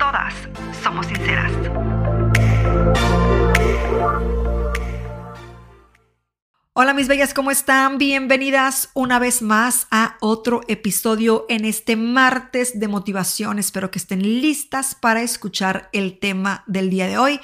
todas somos sinceras. Hola mis bellas, ¿cómo están? Bienvenidas una vez más a otro episodio en este martes de motivación. Espero que estén listas para escuchar el tema del día de hoy.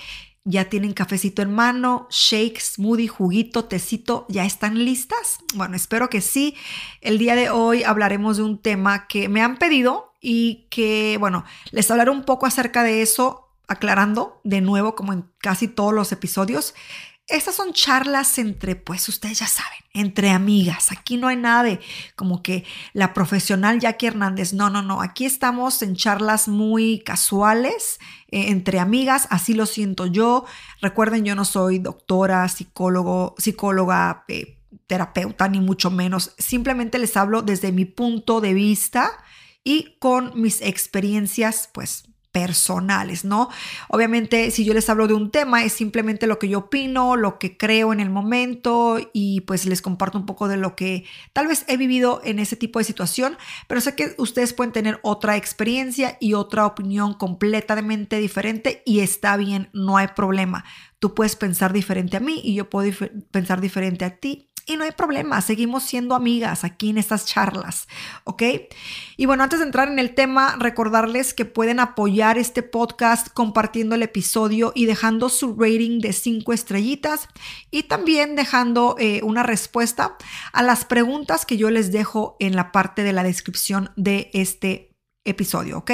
Ya tienen cafecito en mano, shake, smoothie, juguito, tecito, ¿ya están listas? Bueno, espero que sí. El día de hoy hablaremos de un tema que me han pedido y que, bueno, les hablaré un poco acerca de eso, aclarando de nuevo, como en casi todos los episodios. Estas son charlas entre, pues ustedes ya saben, entre amigas. Aquí no hay nada de como que la profesional Jackie Hernández. No, no, no. Aquí estamos en charlas muy casuales, eh, entre amigas. Así lo siento yo. Recuerden, yo no soy doctora, psicólogo, psicóloga, eh, terapeuta, ni mucho menos. Simplemente les hablo desde mi punto de vista y con mis experiencias, pues personales, ¿no? Obviamente, si yo les hablo de un tema, es simplemente lo que yo opino, lo que creo en el momento y pues les comparto un poco de lo que tal vez he vivido en ese tipo de situación, pero sé que ustedes pueden tener otra experiencia y otra opinión completamente diferente y está bien, no hay problema. Tú puedes pensar diferente a mí y yo puedo pensar diferente a ti y no hay problema, seguimos siendo amigas aquí en estas charlas, ¿ok? Y bueno, antes de entrar en el tema, recordarles que pueden apoyar este podcast compartiendo el episodio y dejando su rating de cinco estrellitas y también dejando eh, una respuesta a las preguntas que yo les dejo en la parte de la descripción de este episodio, ¿ok?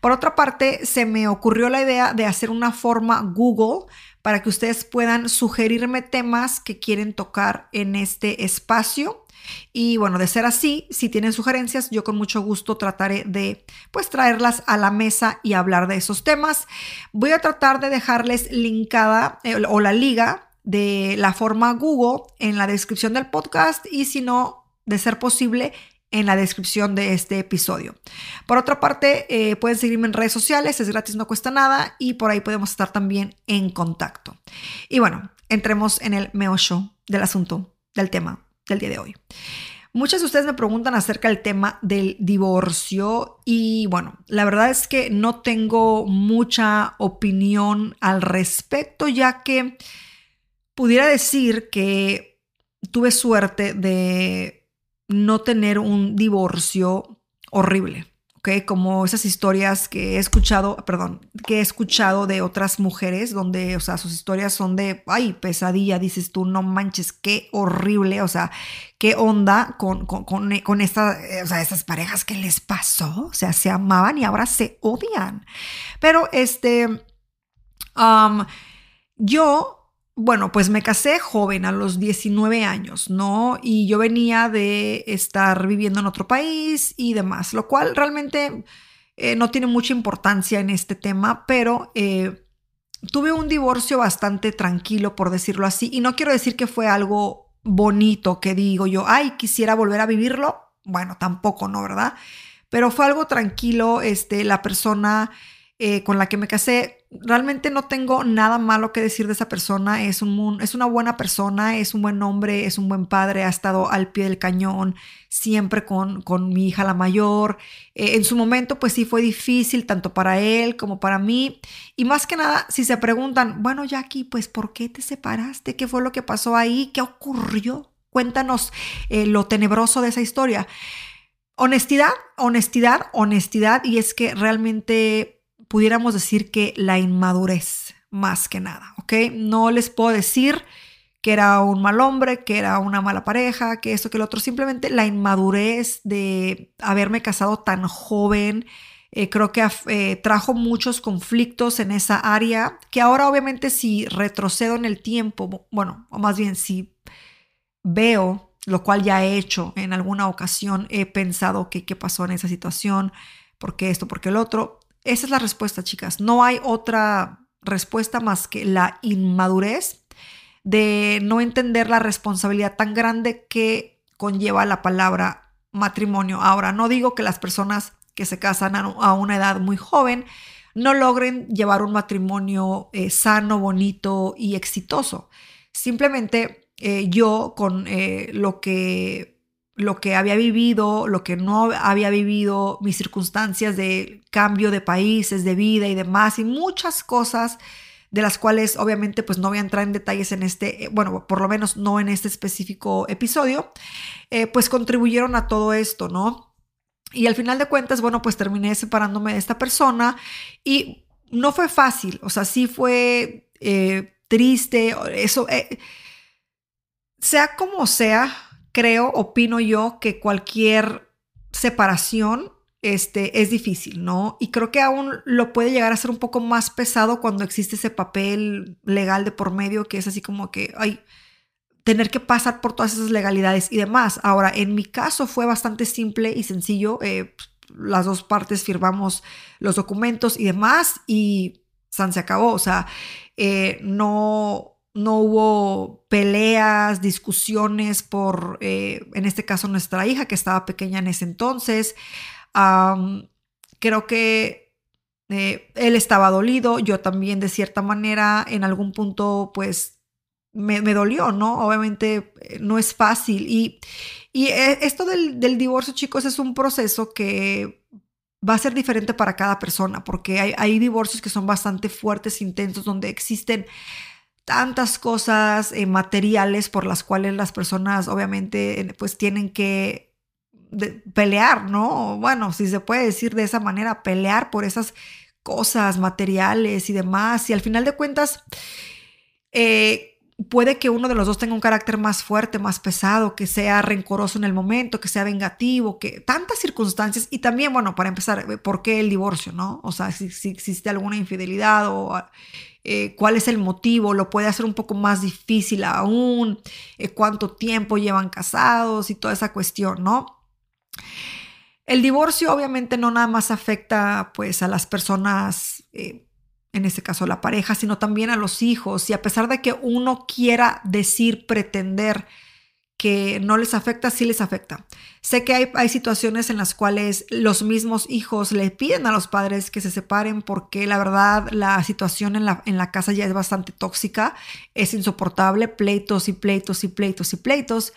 Por otra parte, se me ocurrió la idea de hacer una forma Google para que ustedes puedan sugerirme temas que quieren tocar en este espacio. Y bueno, de ser así, si tienen sugerencias, yo con mucho gusto trataré de pues traerlas a la mesa y hablar de esos temas. Voy a tratar de dejarles linkada eh, o la liga de la forma Google en la descripción del podcast y si no, de ser posible, en la descripción de este episodio. Por otra parte, eh, pueden seguirme en redes sociales, es gratis, no cuesta nada y por ahí podemos estar también en contacto. Y bueno, entremos en el meollo del asunto, del tema del día de hoy. Muchas de ustedes me preguntan acerca del tema del divorcio y bueno, la verdad es que no tengo mucha opinión al respecto ya que pudiera decir que tuve suerte de no tener un divorcio horrible, ¿ok? Como esas historias que he escuchado, perdón, que he escuchado de otras mujeres donde, o sea, sus historias son de, ay, pesadilla, dices tú, no manches, qué horrible, o sea, qué onda con, con, con, esta, o sea, esas parejas que les pasó, o sea, se amaban y ahora se odian. Pero este, yo bueno, pues me casé joven, a los 19 años, ¿no? Y yo venía de estar viviendo en otro país y demás, lo cual realmente eh, no tiene mucha importancia en este tema, pero eh, tuve un divorcio bastante tranquilo, por decirlo así, y no quiero decir que fue algo bonito que digo yo, ay, quisiera volver a vivirlo. Bueno, tampoco, ¿no? ¿Verdad? Pero fue algo tranquilo, este, la persona eh, con la que me casé, realmente no tengo nada malo que decir de esa persona. Es, un, es una buena persona, es un buen hombre, es un buen padre, ha estado al pie del cañón siempre con, con mi hija la mayor. Eh, en su momento, pues sí fue difícil, tanto para él como para mí. Y más que nada, si se preguntan, bueno, Jackie, pues ¿por qué te separaste? ¿Qué fue lo que pasó ahí? ¿Qué ocurrió? Cuéntanos eh, lo tenebroso de esa historia. Honestidad, honestidad, honestidad. Y es que realmente pudiéramos decir que la inmadurez, más que nada, ¿ok? No les puedo decir que era un mal hombre, que era una mala pareja, que esto, que lo otro, simplemente la inmadurez de haberme casado tan joven. Eh, creo que eh, trajo muchos conflictos en esa área, que ahora obviamente si retrocedo en el tiempo, bueno, o más bien si veo, lo cual ya he hecho en alguna ocasión, he pensado que qué pasó en esa situación, por qué esto, por qué el otro, esa es la respuesta, chicas. No hay otra respuesta más que la inmadurez de no entender la responsabilidad tan grande que conlleva la palabra matrimonio. Ahora, no digo que las personas que se casan a una edad muy joven no logren llevar un matrimonio eh, sano, bonito y exitoso. Simplemente eh, yo con eh, lo que lo que había vivido, lo que no había vivido, mis circunstancias de cambio de países, de vida y demás, y muchas cosas de las cuales obviamente pues no voy a entrar en detalles en este, bueno, por lo menos no en este específico episodio, pues contribuyeron a todo esto, ¿no? Y al final de cuentas, bueno, pues terminé separándome de esta persona y no fue fácil, o sea, sí fue eh, triste, eso, eh, sea como sea, creo, opino yo que cualquier separación este, es difícil, ¿no? Y creo que aún lo puede llegar a ser un poco más pesado cuando existe ese papel legal de por medio que es así como que, ay, tener que pasar por todas esas legalidades y demás. Ahora, en mi caso fue bastante simple y sencillo. Eh, las dos partes firmamos los documentos y demás y San se acabó. O sea, eh, no, no hubo peleas, discusiones por, eh, en este caso, nuestra hija que estaba pequeña en ese entonces. creo que él estaba dolido, yo también de cierta manera, en algún punto, pues me, dolió, ¿no? Obviamente eh, no es fácil. Y, y eh, esto del, divorcio, chicos, es un proceso que va a ser diferente para cada persona, porque hay, hay divorcios que son bastante fuertes, intensos, donde existen tantas cosas eh, materiales por las cuales las personas obviamente pues tienen que pelear, ¿no? Bueno, si se puede decir de esa manera, pelear por esas cosas materiales y demás. Y al final de cuentas, eh, puede que uno de los dos tenga un carácter más fuerte, más pesado, que sea rencoroso en el momento, que sea vengativo, que tantas circunstancias. Y también, bueno, para empezar, eh, ¿por qué el divorcio, no? O sea, si, existe alguna infidelidad o eh, cuál es el motivo, lo puede hacer un poco más difícil aún, eh, cuánto tiempo llevan casados y toda esa cuestión, ¿no? El divorcio obviamente no nada más afecta pues a las personas en este caso la pareja, sino también a los hijos. Y a pesar de que uno quiera decir, pretender que no les afecta, sí les afecta. Sé que hay, hay, situaciones en las cuales los mismos hijos le piden a los padres que se separen porque la verdad la situación en la, en la casa ya es bastante tóxica, es insoportable, pleitos y pleitos y pleitos y pleitos.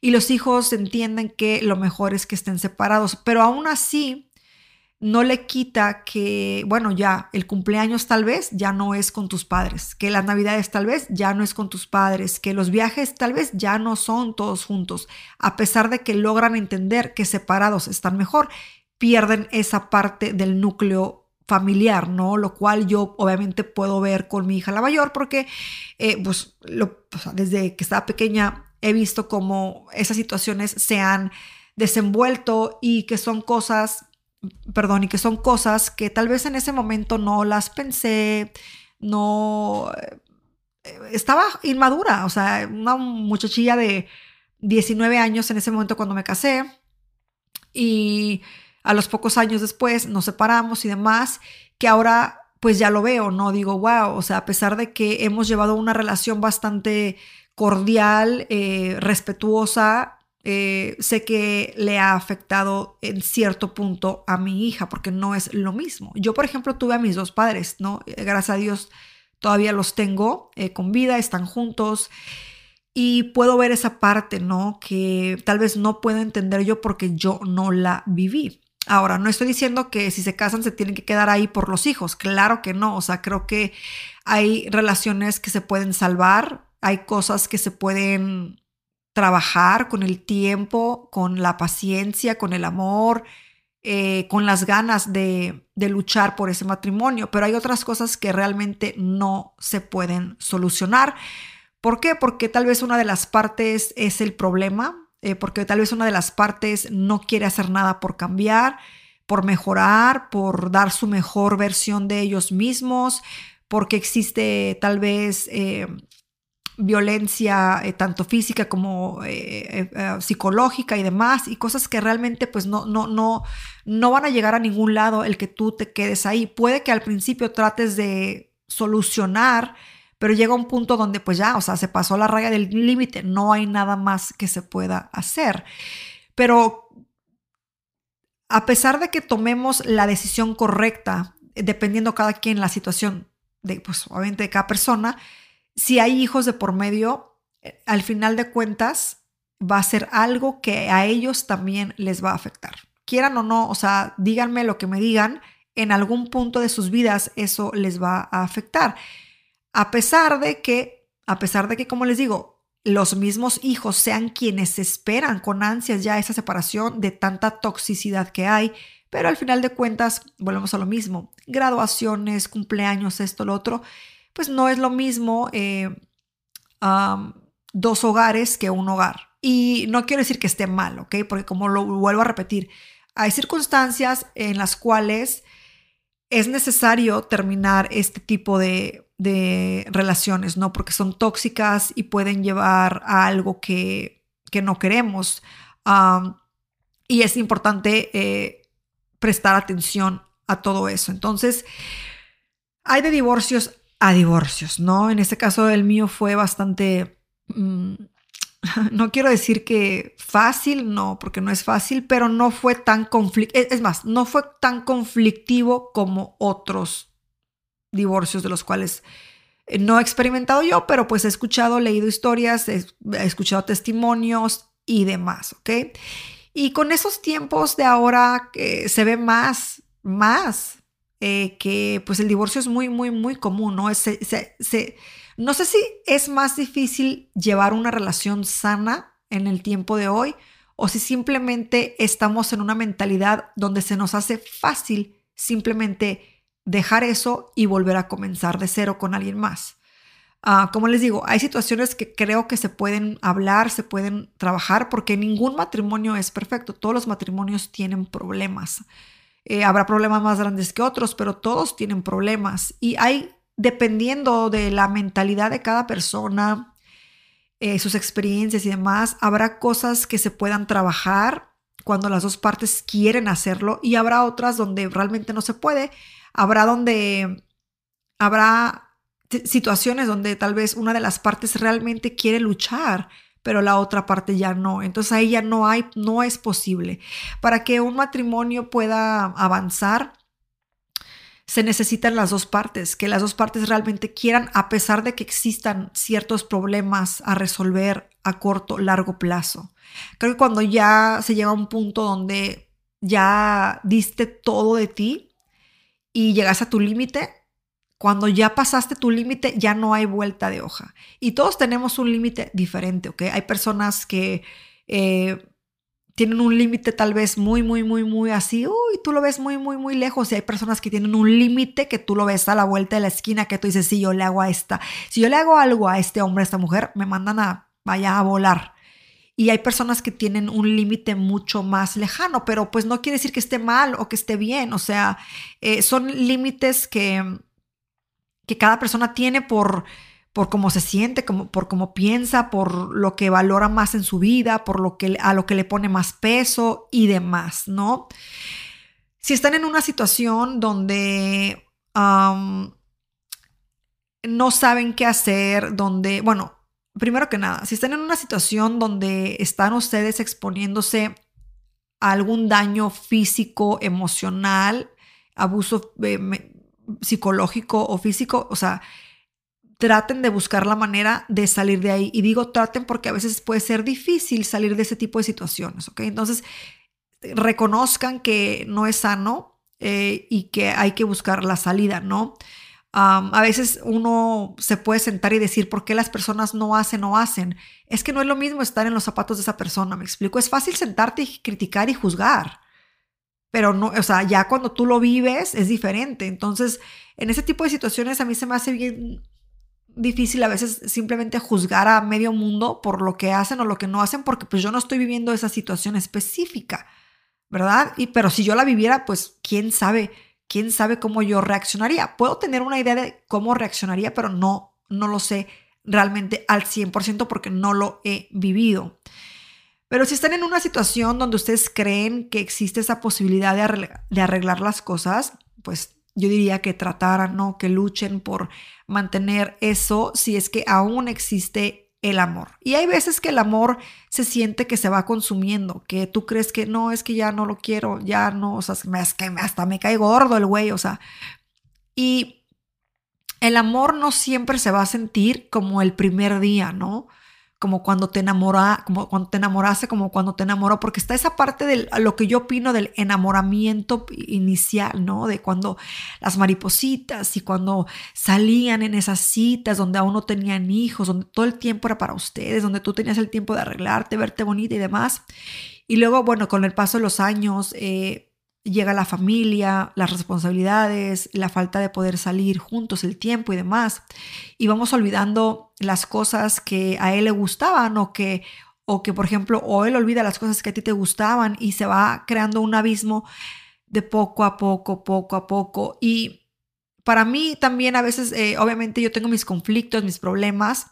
Y los hijos entienden que lo mejor es que estén separados, pero aún así no le quita que, bueno, ya el cumpleaños tal vez ya no es con tus padres, que las navidades tal vez ya no es con tus padres, que los viajes tal vez ya no son todos juntos, a pesar de que logran entender que separados están mejor, pierden esa parte del núcleo familiar, ¿no? Lo cual yo obviamente puedo ver con mi hija la mayor porque, eh, pues, desde que estaba pequeña he visto cómo esas situaciones se han desenvuelto y que son cosas perdón, y que son cosas que tal vez en ese momento no las pensé, no... Eh, estaba inmadura, o sea, una muchachilla de 19 años en ese momento cuando me casé y a los pocos años después nos separamos y demás, que ahora pues ya lo veo, ¿no? Digo, wow, o sea, a pesar de que hemos llevado una relación bastante cordial, eh, respetuosa, eh, sé que le ha afectado en cierto punto a mi hija, porque no es lo mismo. Yo, por ejemplo, tuve a mis dos padres, ¿no? Eh, gracias a Dios todavía los tengo eh, con vida, están juntos. Y puedo ver esa parte, ¿no? Que tal vez no puedo entender yo porque yo no la viví. Ahora, no estoy diciendo que si se casan se tienen que quedar ahí por los hijos. Claro que no. O sea, creo que hay relaciones que se pueden salvar, hay cosas que se pueden trabajar con el tiempo, con la paciencia, con el amor, eh, con las ganas de, luchar por ese matrimonio, pero hay otras cosas que realmente no se pueden solucionar. ¿Por qué? Porque tal vez una de las partes es el problema, eh, porque tal vez una de las partes no quiere hacer nada por cambiar, por mejorar, por dar su mejor versión de ellos mismos, porque existe tal vez... Eh, violencia tanto física como psicológica y demás, y cosas que realmente pues no, no, no, no van a llegar a ningún lado el que tú te quedes ahí. Puede que al principio trates de solucionar, pero llega un punto donde pues ya, o sea, se pasó la raya del límite, no hay nada más que se pueda hacer. Pero a pesar de que tomemos la decisión correcta, dependiendo cada quien la situación de, pues obviamente de cada persona, si hay hijos de por medio, eh, al final de cuentas va a ser algo que a ellos también les va a afectar. Quieran o no, o sea, díganme lo que me digan, en algún punto de sus vidas eso les va a afectar. A pesar de que, a pesar de que, como les digo, los mismos hijos sean quienes esperan con ansias ya esa separación de tanta toxicidad que hay, pero al final de cuentas volvemos a lo mismo, graduaciones, cumpleaños, esto, lo otro, pues no es lo mismo eh, dos hogares que un hogar. Y no quiero decir que esté mal, ¿ok? Porque como lo vuelvo a repetir, hay circunstancias en las cuales es necesario terminar este tipo de, relaciones, ¿no? Porque son tóxicas y pueden llevar a algo que, no queremos. y es importante eh, prestar atención a todo eso. Entonces, hay de divorcios a divorcios, ¿no? En este caso el mío fue bastante... Mm, no quiero decir que fácil, no, porque no es fácil, pero no fue tan conflictivo, es más, no fue tan conflictivo como otros divorcios de los cuales eh, no he experimentado yo, pero pues he escuchado, leído historias, he, escuchado testimonios y demás, ¿ok? Y con esos tiempos de ahora eh, se ve más, más eh, que pues el divorcio es muy, muy, muy común, ¿no? no sé si es más difícil llevar una relación sana en el tiempo de hoy o si simplemente estamos en una mentalidad donde se nos hace fácil simplemente dejar eso y volver a comenzar de cero con alguien más. Ah, como les digo, hay situaciones que creo que se pueden hablar, se pueden trabajar, porque ningún matrimonio es perfecto. Todos los matrimonios tienen problemas. Eh, habrá problemas más grandes que otros, pero todos tienen problemas. Y hay dependiendo de la mentalidad de cada persona, eh, sus experiencias y demás, habrá cosas que se puedan trabajar cuando las dos partes quieren hacerlo y habrá otras donde realmente no se puede. Habrá donde habrá situaciones donde tal vez una de las partes realmente quiere luchar, pero la otra parte ya no. Entonces ahí ya no hay, no es posible. Para que un matrimonio pueda avanzar, se necesitan las dos partes, que las dos partes realmente quieran, a pesar de que existan ciertos problemas a resolver a corto, largo plazo. Creo que cuando ya se llega a un punto donde ya diste todo de ti y llegas a tu límite, cuando ya pasaste tu límite, ya no hay vuelta de hoja. Y todos tenemos un límite diferente, ¿ok? Hay personas que eh, tienen un límite tal vez muy, muy, muy, muy así, uy, tú lo ves muy, muy, muy lejos. Y hay personas que tienen un límite que tú lo ves a la vuelta de la esquina, que tú dices, si yo le hago a esta, si yo le hago algo a este hombre, a esta mujer, me mandan a, vaya a volar. Y hay personas que tienen un límite mucho más lejano, pero pues no quiere decir que esté mal o que esté bien. O sea, eh, son límites que, que cada persona tiene por por cómo se siente, como, por cómo piensa, por lo que valora más en su vida, por lo que, a lo que le pone más peso y demás, ¿no? Si están en una situación donde no saben qué hacer, donde, bueno, primero que nada, si están en una situación donde están ustedes exponiéndose a algún daño físico, emocional, abuso eh, psicológico o físico, o sea, traten de buscar la manera de salir de ahí. Y digo traten porque a veces puede ser difícil salir de ese tipo de situaciones, ¿ok? Entonces, reconozcan que no es sano eh, y que hay que buscar la salida, ¿no? a veces uno se puede sentar y decir, ¿por qué las personas no hacen o hacen? Es que no es lo mismo estar en los zapatos de esa persona, me explico. Es fácil sentarte y criticar y juzgar, pero no, o sea, ya cuando tú lo vives es diferente. Entonces, en ese tipo de situaciones a mí se me hace bien difícil a veces simplemente juzgar a medio mundo por lo que hacen o lo que no hacen, porque pues yo no estoy viviendo esa situación específica, ¿verdad? Y pero si yo la viviera, pues quién sabe, quién sabe cómo yo reaccionaría. Puedo tener una idea de cómo reaccionaría, pero no, no lo sé realmente al 100% porque no lo he vivido. Pero si están en una situación donde ustedes creen que existe esa posibilidad de arreglar, las cosas, pues yo diría que trataran, ¿no? Que luchen por mantener eso si es que aún existe el amor. Y hay veces que el amor se siente que se va consumiendo, que tú crees que no, es que ya no lo quiero, ya no, o sea, es que hasta me cae gordo el güey, o sea. Y el amor no siempre se va a sentir como el primer día, ¿no? Como cuando te enamora, como cuando te enamoraste, como cuando te enamoró, porque está esa parte de lo que yo opino del enamoramiento inicial, ¿no? De cuando las maripositas y cuando salían en esas citas donde aún no tenían hijos, donde todo el tiempo era para ustedes, donde tú tenías el tiempo de arreglarte, verte bonita y demás. Y luego, bueno, con el paso de los años, eh, llega la familia, las responsabilidades, la falta de poder salir juntos, el tiempo y demás. Y vamos olvidando las cosas que a él le gustaban o que, o que, por ejemplo, o él olvida las cosas que a ti te gustaban y se va creando un abismo de poco a poco, poco a poco. Y para mí también a veces, eh, obviamente yo tengo mis conflictos, mis problemas.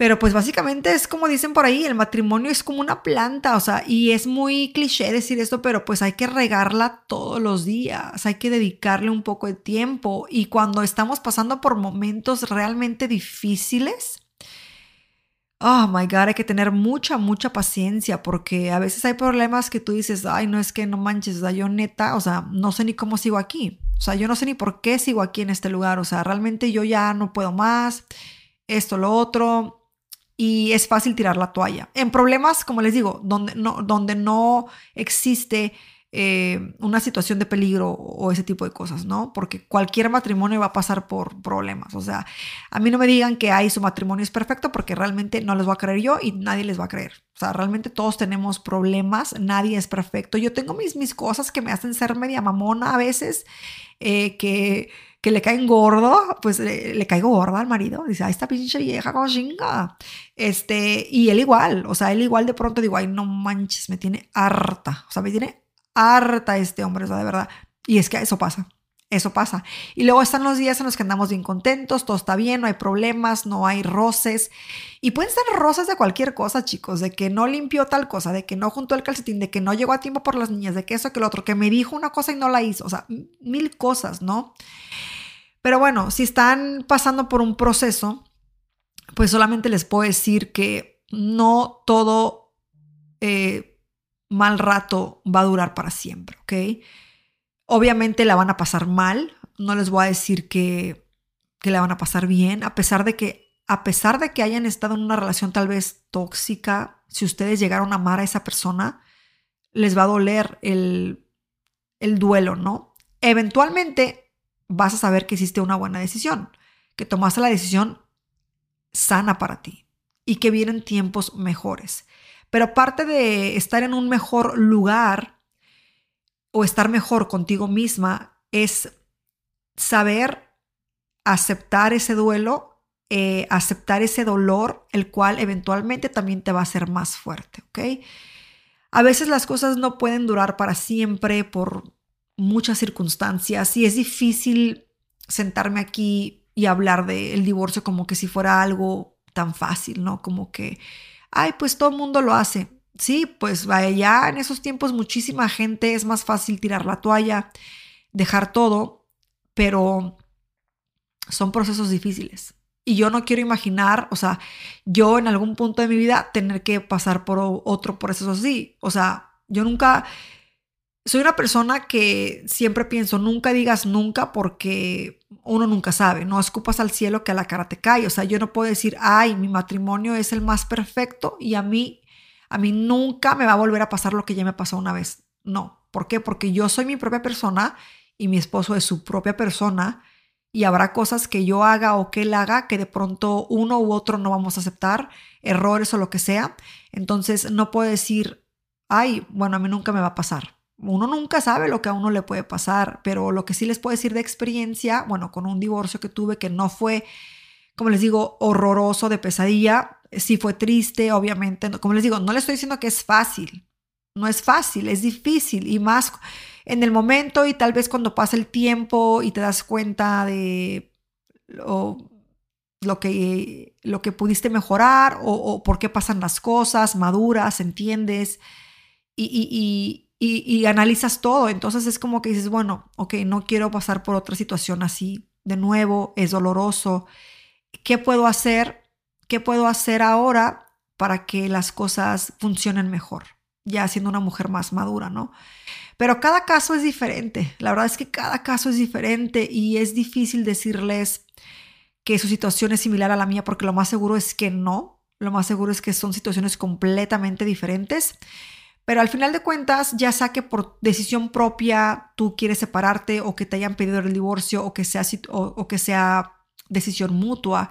Pero pues básicamente es como dicen por ahí, el matrimonio es como una planta, o sea, y es muy cliché decir esto, pero pues hay que regarla todos los días, hay que dedicarle un poco de tiempo. Y cuando estamos pasando por momentos realmente difíciles, oh my god, hay que tener mucha, mucha paciencia porque a veces hay problemas que tú dices, ay, no es que no manches, yo neta, o sea, no sé ni cómo sigo aquí, o sea, yo no sé ni por qué sigo aquí en este lugar, o sea, realmente yo ya no puedo más, esto, lo otro y es fácil tirar la toalla. En problemas, como les digo, donde no, donde no existe eh, una situación de peligro o ese tipo de cosas, ¿no? Porque cualquier matrimonio va a pasar por problemas. O sea, a mí no me digan que hay su matrimonio es perfecto porque realmente no les voy a creer yo y nadie les va a creer. O sea, realmente todos tenemos problemas, nadie es perfecto. Yo tengo mis, mis cosas que me hacen ser media mamona a veces, eh, que que le caen gordo, pues le, caigo gorda al marido. Dice, ay, esta pinche vieja como chinga. Este, y él igual, o sea, él igual de pronto digo, ay, no manches, me tiene harta. O sea, me tiene harta este hombre, o sea, de verdad. Y es que eso pasa. Eso pasa. Y luego están los días en los que andamos bien contentos, todo está bien, no hay problemas, no hay roces. Y pueden ser roces de cualquier cosa, chicos, de que no limpió tal cosa, de que no juntó el calcetín, de que no llegó a tiempo por las niñas, de que eso, que lo otro, que me dijo una cosa y no la hizo. O sea, mil cosas, ¿no? Pero bueno, si están pasando por un proceso, pues solamente les puedo decir que no todo eh, mal rato va a durar para siempre, ¿ok? Obviamente la van a pasar mal, no les voy a decir que, que la van a pasar bien, a pesar de que a pesar de que hayan estado en una relación tal vez tóxica, si ustedes llegaron a amar a esa persona, les va a doler el, el duelo, ¿no? Eventualmente vas a saber que hiciste una buena decisión, que tomaste la decisión sana para ti y que vienen tiempos mejores. Pero parte de estar en un mejor lugar o estar mejor contigo misma es saber aceptar ese duelo, eh, aceptar ese dolor, el cual eventualmente también te va a hacer más fuerte, ¿ok? A veces las cosas no pueden durar para siempre por muchas circunstancias y es difícil sentarme aquí y hablar del divorcio como que si fuera algo tan fácil, ¿no? Como que, ay, pues todo el mundo lo hace. Sí, pues vaya, ya en esos tiempos muchísima gente es más fácil tirar la toalla, dejar todo, pero son procesos difíciles. Y yo no quiero imaginar, o sea, yo en algún punto de mi vida tener que pasar por otro proceso así. O sea, yo nunca, soy una persona que siempre pienso, nunca digas nunca porque uno nunca sabe, no escupas al cielo que a la cara te cae. O sea, yo no puedo decir, ay, mi matrimonio es el más perfecto y a mí a mí nunca me va a volver a pasar lo que ya me pasó una vez. No. ¿Por qué? Porque yo soy mi propia persona y mi esposo es su propia persona y habrá cosas que yo haga o que él haga que de pronto uno u otro no vamos a aceptar, errores o lo que sea. Entonces no puedo decir, ay, bueno, a mí nunca me va a pasar. Uno nunca sabe lo que a uno le puede pasar, pero lo que sí les puedo decir de experiencia, bueno, con un divorcio que tuve que no fue, como les digo, horroroso, de pesadilla, sí fue triste, obviamente. Como les digo, no les estoy diciendo que es fácil. No es fácil, es difícil y más en el momento y tal vez cuando pasa el tiempo y te das cuenta de lo, lo que, lo que pudiste mejorar o, por qué pasan las cosas, maduras, entiendes y, y, analizas todo. Entonces es como que dices, bueno, ok, no quiero pasar por otra situación así de nuevo, es doloroso. ¿Qué puedo hacer? ¿Qué puedo hacer ahora para que las cosas funcionen mejor? Ya siendo una mujer más madura, ¿no? Pero cada caso es diferente. La verdad es que cada caso es diferente y es difícil decirles que su situación es similar a la mía, porque lo más seguro es que no. Lo más seguro es que son situaciones completamente diferentes. Pero al final de cuentas, ya sea que por decisión propia tú quieres separarte o que te hayan pedido el divorcio o que sea, o, que sea decisión mutua,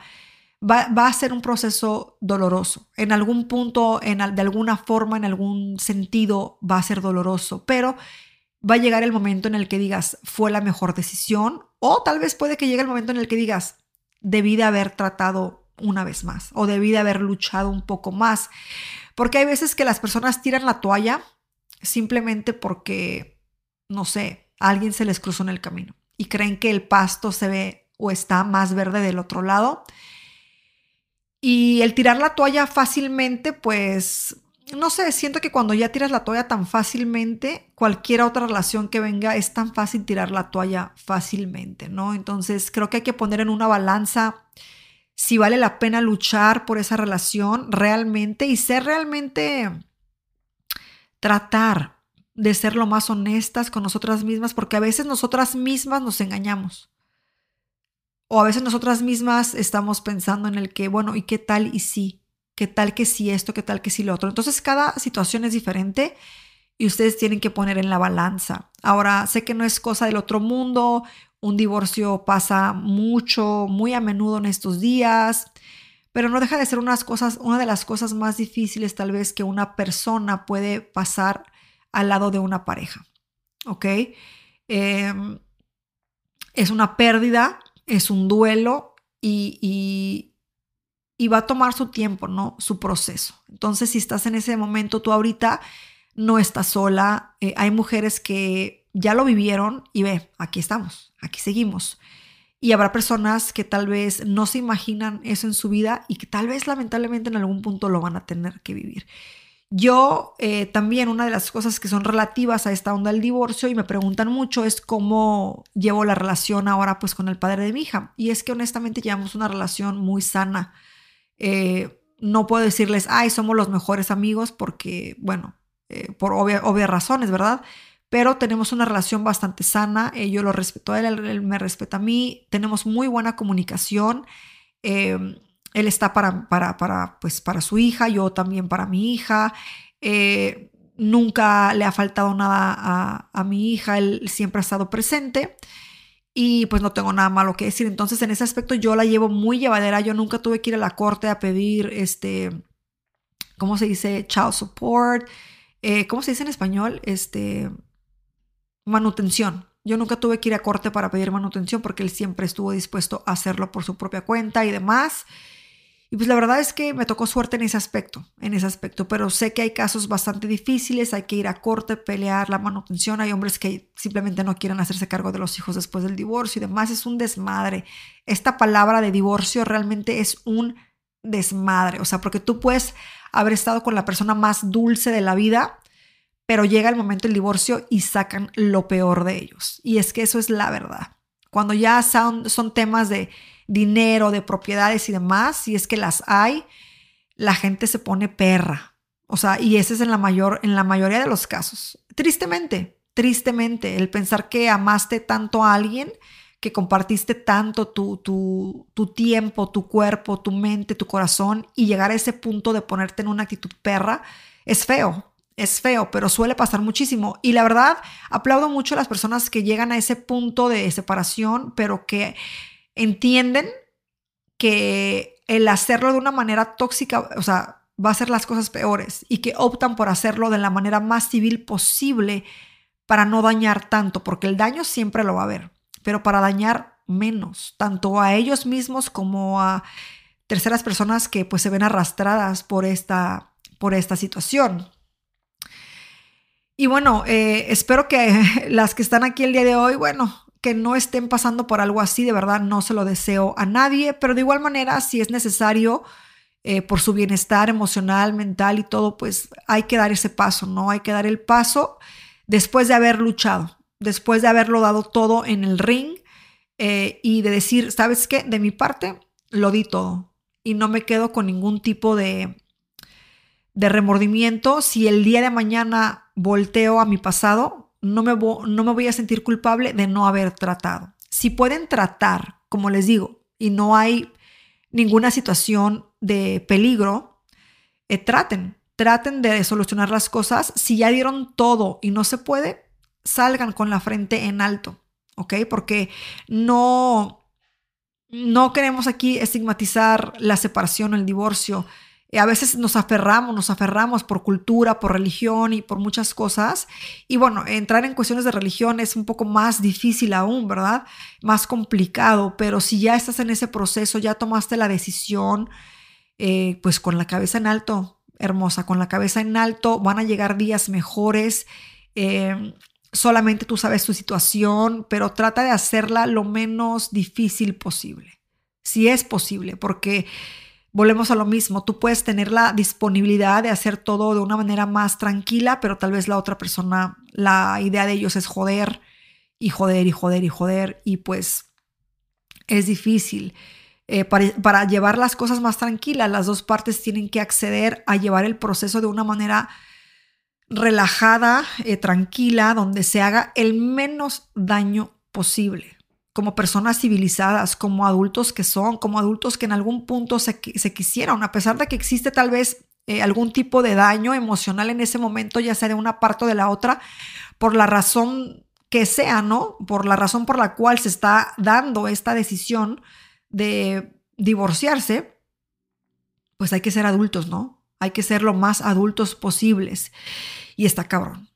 va, a ser un proceso doloroso. En algún punto, en, de alguna forma, en algún sentido, va a ser doloroso. Pero va a llegar el momento en el que digas, fue la mejor decisión. O tal vez puede que llegue el momento en el que digas, debí de haber tratado una vez más o debí de haber luchado un poco más. Porque hay veces que las personas tiran la toalla simplemente porque, no sé, alguien se les cruzó en el camino y creen que el pasto se ve o está más verde del otro lado. Y el tirar la toalla fácilmente, pues, no sé, siento que cuando ya tiras la toalla tan fácilmente, cualquier otra relación que venga es tan fácil tirar la toalla fácilmente, ¿no? Entonces creo que hay que poner en una balanza si vale la pena luchar por esa relación realmente y ser realmente, tratar de ser lo más honestas con nosotras mismas, porque a veces nosotras mismas nos engañamos. O a veces nosotras mismas estamos pensando en el que, bueno, ¿y qué tal y sí? ¿Qué tal que sí esto? ¿Qué tal que sí lo otro? Entonces cada situación es diferente y ustedes tienen que poner en la balanza. Ahora, sé que no es cosa del otro mundo, un divorcio pasa mucho, muy a menudo en estos días, pero no deja de ser unas cosas, una de las cosas más difíciles tal vez que una persona puede pasar al lado de una pareja. ¿Ok? Em, es una pérdida, es un duelo y, y, va a tomar su tiempo, ¿no? Su proceso. Entonces, si estás en ese momento, tú ahorita no estás sola. Eh, hay mujeres que ya lo vivieron y ve, aquí estamos, aquí seguimos. Y habrá personas que tal vez no se imaginan eso en su vida y que tal vez lamentablemente en algún punto lo van a tener que vivir. Yo eh, también una de las cosas que son relativas a esta onda del divorcio y me preguntan mucho es cómo llevo la relación ahora pues con el padre de mi hija. Y es que honestamente llevamos una relación muy sana. Eh, no puedo decirles, ay, somos los mejores amigos porque, bueno, eh, por obvias razones, ¿verdad? Pero tenemos una relación bastante sana. Eh, yo lo respeto a él, él, me respeta a mí. Tenemos muy buena comunicación. Em, él está para, para, para, pues, para su hija, yo también para mi hija. Eh, nunca le ha faltado nada a, a, mi hija, él siempre ha estado presente y pues no tengo nada malo que decir. Entonces en ese aspecto yo la llevo muy llevadera. Yo nunca tuve que ir a la corte a pedir este, ¿cómo se dice? Child support. Eh, ¿Cómo se dice en español? Este, manutención. Yo nunca tuve que ir a corte para pedir manutención porque él siempre estuvo dispuesto a hacerlo por su propia cuenta y demás. Y pues la verdad es que me tocó suerte en ese aspecto, en ese aspecto, pero sé que hay casos bastante difíciles, hay que ir a corte, pelear la manutención, hay hombres que simplemente no quieren hacerse cargo de los hijos después del divorcio y demás, es un desmadre. Esta palabra de divorcio realmente es un desmadre, o sea, porque tú puedes haber estado con la persona más dulce de la vida pero llega el momento del divorcio y sacan lo peor de ellos. Y es que eso es la verdad. Cuando ya son, temas de dinero, de propiedades y demás, si es que las hay, la gente se pone perra. O sea, y ese es en la, mayor, en la mayoría de los casos. Tristemente, tristemente, el pensar que amaste tanto a alguien, que compartiste tanto tu, tu, tu tiempo, tu cuerpo, tu mente, tu corazón, y llegar a ese punto de ponerte en una actitud perra, es feo es feo, pero suele pasar muchísimo. Y la verdad, aplaudo mucho a las personas que llegan a ese punto de separación, pero que entienden que el hacerlo de una manera tóxica, o sea, va a hacer las cosas peores y que optan por hacerlo de la manera más civil posible para no dañar tanto, porque el daño siempre lo va a haber, pero para dañar menos, tanto a ellos mismos como a terceras personas que pues se ven arrastradas por esta, por esta situación. Y bueno, eh, espero que las que están aquí el día de hoy, bueno, que no estén pasando por algo así, de verdad no se lo deseo a nadie, pero de igual manera, si es necesario eh, por su bienestar emocional, mental y todo, pues hay que dar ese paso, ¿no? Hay que dar el paso después de haber luchado, después de haberlo dado todo en el ring eh, y de decir, ¿sabes qué? De mi parte, lo di todo y no me quedo con ningún tipo de, de remordimiento si el día de mañana volteo a mi pasado no me, no me voy a sentir culpable de no haber tratado. Si pueden tratar, como les digo, y no hay ninguna situación de peligro, eh, traten, traten de solucionar las cosas. Si ya dieron todo y no se puede, salgan con la frente en alto, ¿ok? Porque no, no queremos aquí estigmatizar la separación o el divorcio. A veces nos aferramos, nos aferramos por cultura, por religión y por muchas cosas. Y bueno, entrar en cuestiones de religión es un poco más difícil aún, ¿verdad? Más complicado, pero si ya estás en ese proceso, ya tomaste la decisión, eh, pues con la cabeza en alto, hermosa, con la cabeza en alto, van a llegar días mejores. Eh, solamente tú sabes tu situación, pero trata de hacerla lo menos difícil posible, si es posible, porque volvemos a lo mismo, tú puedes tener la disponibilidad de hacer todo de una manera más tranquila, pero tal vez la otra persona, la idea de ellos es joder y joder y joder y joder y pues es difícil. Eh, para, llevar las cosas más tranquilas, las dos partes tienen que acceder a llevar el proceso de una manera relajada, eh, tranquila, donde se haga el menos daño posible como personas civilizadas, como adultos que son, como adultos que en algún punto se, quisieron, a pesar de que existe tal vez eh, algún tipo de daño emocional en ese momento, ya sea de una parte o de la otra, por la razón que sea, ¿no? Por la razón por la cual se está dando esta decisión de divorciarse, pues hay que ser adultos, ¿no? Hay que ser lo más adultos posibles. Y está cabrón.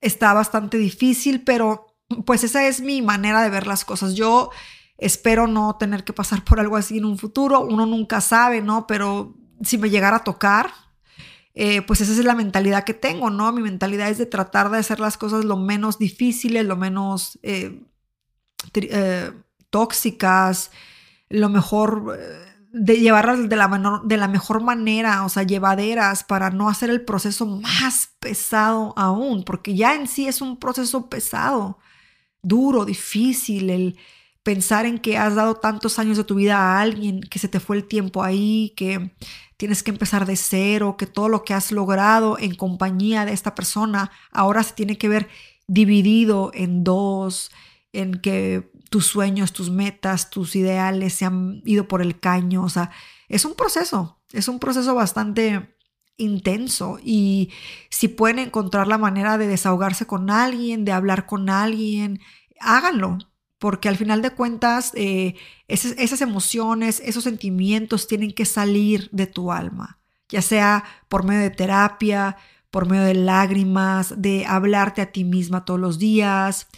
Está bastante difícil, pero pues esa es mi manera de ver las cosas. Yo espero no tener que pasar por algo así en un futuro. Uno nunca sabe, ¿no? Pero si me llegara a tocar, eh, pues esa es la mentalidad que tengo, ¿no? Mi mentalidad es de tratar de hacer las cosas lo menos difíciles, lo menos eh, eh, tóxicas, lo mejor de llevarlas de la, de la mejor manera, o sea, llevaderas para no hacer el proceso más pesado aún, porque ya en sí es un proceso pesado duro, difícil, el pensar en que has dado tantos años de tu vida a alguien, que se te fue el tiempo ahí, que tienes que empezar de cero, que todo lo que has logrado en compañía de esta persona ahora se tiene que ver dividido en dos, en que tus sueños, tus metas, tus ideales se han ido por el caño, o sea, es un proceso, es un proceso bastante intenso y si pueden encontrar la manera de desahogarse con alguien, de hablar con alguien, háganlo, porque al final de cuentas eh, esas, emociones, esos sentimientos tienen que salir de tu alma, ya sea por medio de terapia, por medio de lágrimas, de hablarte a ti misma todos los días,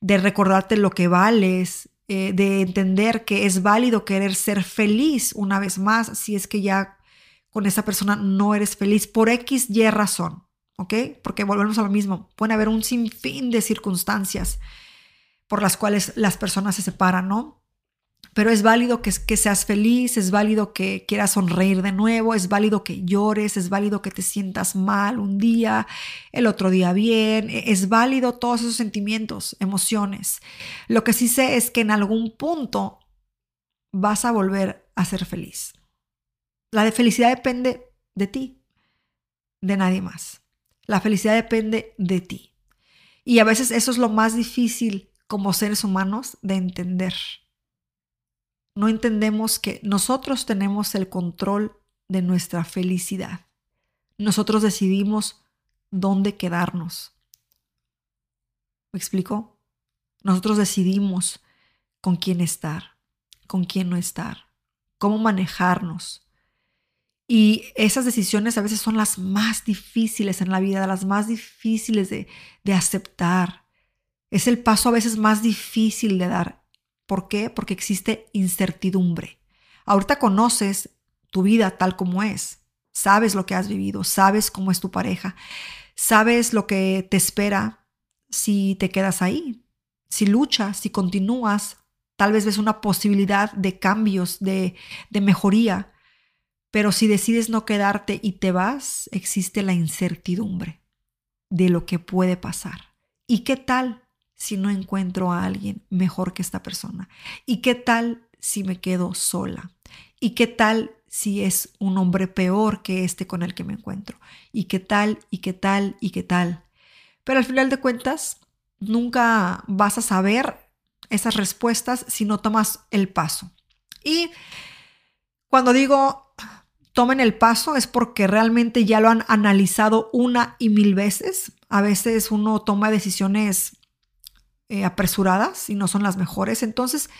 de recordarte lo que vales, eh, de entender que es válido querer ser feliz una vez más si es que ya con esa persona no eres feliz por X, Y razón, ¿ok? Porque volvemos a lo mismo, puede haber un sinfín de circunstancias por las cuales las personas se separan, ¿no? Pero es válido que, que seas feliz, es válido que quieras sonreír de nuevo, es válido que llores, es válido que te sientas mal un día, el otro día bien, e, es válido todos esos sentimientos, emociones. Lo que sí sé es que en algún punto vas a volver a ser feliz. La felicidad depende de ti, de nadie más. La felicidad depende de ti. Y a veces eso es lo más difícil como seres humanos de entender. No entendemos que nosotros tenemos el control de nuestra felicidad. Nosotros decidimos dónde quedarnos. ¿Me explico? Nosotros decidimos con quién estar, con quién no estar, cómo manejarnos, y esas decisiones a veces son las más difíciles en la vida, las más difíciles de, aceptar. Es el paso a veces más difícil de dar. ¿Por qué? Porque existe incertidumbre. Ahorita conoces tu vida tal como es. Sabes lo que has vivido, sabes cómo es tu pareja, sabes lo que te espera si te quedas ahí, si luchas, si continúas, tal vez ves una posibilidad de cambios, de, de mejoría. Pero si decides no quedarte y te vas, existe la incertidumbre de lo que puede pasar. ¿Y qué tal si no encuentro a alguien mejor que esta persona? ¿Y qué tal si me quedo sola? ¿Y qué tal si es un hombre peor que este con el que me encuentro? ¿Y qué tal? ¿Y qué tal? ¿Y qué tal? Pero al final de cuentas, nunca vas a saber esas respuestas si no tomas el paso. Y cuando digo tomen el paso es porque realmente ya lo han analizado una y mil veces. A veces uno toma decisiones eh, apresuradas y no son las mejores. Entonces,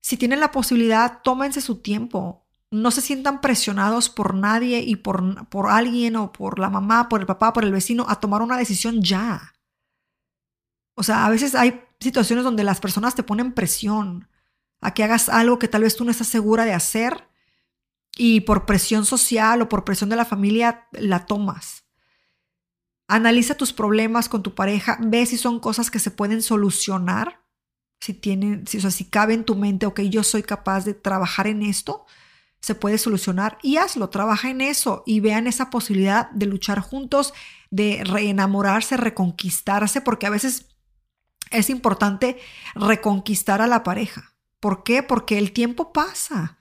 si tienen la posibilidad, tómense su tiempo. No se sientan presionados por nadie y por, por alguien o por la mamá, por el papá, por el vecino a tomar una decisión ya. O sea, a veces hay situaciones donde las personas te ponen presión a que hagas algo que tal vez tú no estás segura de hacer y por presión social o por presión de la familia la tomas. Analiza tus problemas con tu pareja, ve si son cosas que se pueden solucionar, si tienen, si, o sea, si cabe en tu mente, ok, yo soy capaz de trabajar en esto, se puede solucionar y hazlo, trabaja en eso y vean esa posibilidad de luchar juntos, de reenamorarse, reconquistarse, porque a veces es importante reconquistar a la pareja. ¿Por qué? Porque el tiempo pasa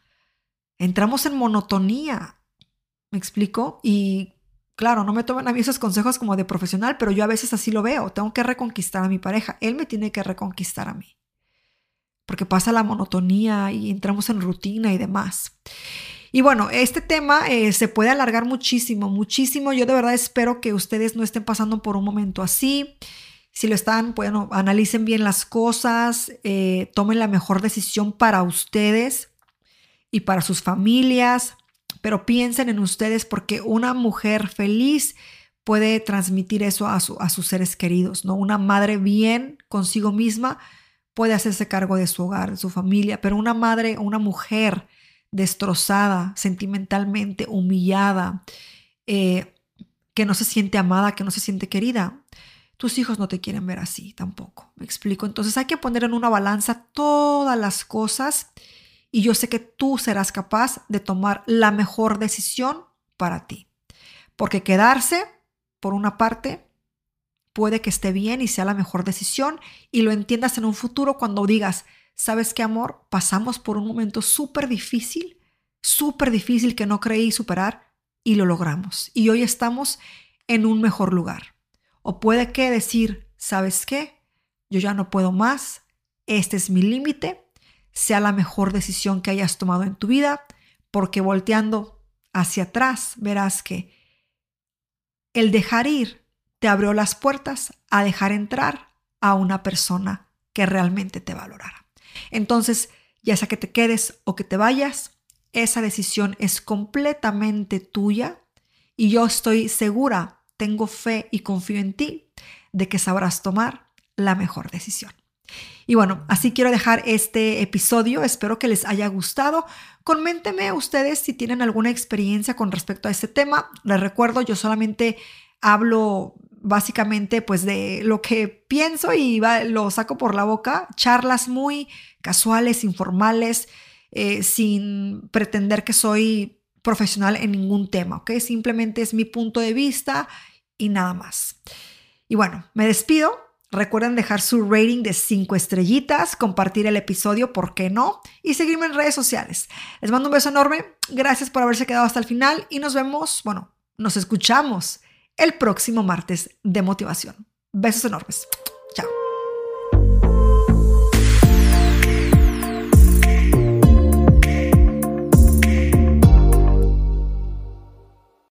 entramos en monotonía. ¿Me explico? Y claro, no me toman a mí esos consejos como de profesional, pero yo a veces así lo veo. Tengo que reconquistar a mi pareja. Él me tiene que reconquistar a mí. Porque pasa la monotonía y entramos en rutina y demás. Y bueno, este tema eh, se puede alargar muchísimo, muchísimo. Yo de verdad espero que ustedes no estén pasando por un momento así. Si lo están, bueno, analicen bien las cosas, eh, tomen la mejor decisión para ustedes y para sus familias, pero piensen en ustedes porque una mujer feliz puede transmitir eso a, a sus seres queridos, ¿no? Una madre bien consigo misma puede hacerse cargo de su hogar, de su familia, pero una madre, una mujer destrozada sentimentalmente, humillada, eh, que no se siente amada, que no se siente querida, tus hijos no te quieren ver así tampoco. ¿Me explico? Entonces hay que poner en una balanza todas las cosas y yo sé que tú serás capaz de tomar la mejor decisión para ti. Porque quedarse, por una parte, puede que esté bien y sea la mejor decisión y lo entiendas en un futuro cuando digas, ¿sabes qué, amor? Pasamos por un momento súper difícil, súper difícil que no creí superar y lo logramos. Y hoy estamos en un mejor lugar. O puede que decir, ¿sabes qué? Yo ya no puedo más, este es mi límite sea la mejor decisión que hayas tomado en tu vida, porque volteando hacia atrás verás que el dejar ir te abrió las puertas a dejar entrar a una persona que realmente te valorara. Entonces, ya sea que te quedes o que te vayas, esa decisión es completamente tuya y yo estoy segura, tengo fe y confío en ti de que sabrás tomar la mejor decisión. Y bueno, así quiero dejar este episodio. Espero que les haya gustado. Coméntenme ustedes si tienen alguna experiencia con respecto a este tema. Les recuerdo, yo solamente hablo básicamente pues de lo que pienso y lo saco por la boca. Charlas muy casuales, informales, eh, sin pretender que soy profesional en ningún tema, ¿ok? Simplemente es mi punto de vista y nada más. Y bueno, me despido. Recuerden dejar su rating de 5 estrellitas, compartir el episodio, ¿por qué no? Y seguirme en redes sociales. Les mando un beso enorme, gracias por haberse quedado hasta el final y nos vemos, bueno, nos escuchamos el próximo martes de motivación. Besos enormes. Chao.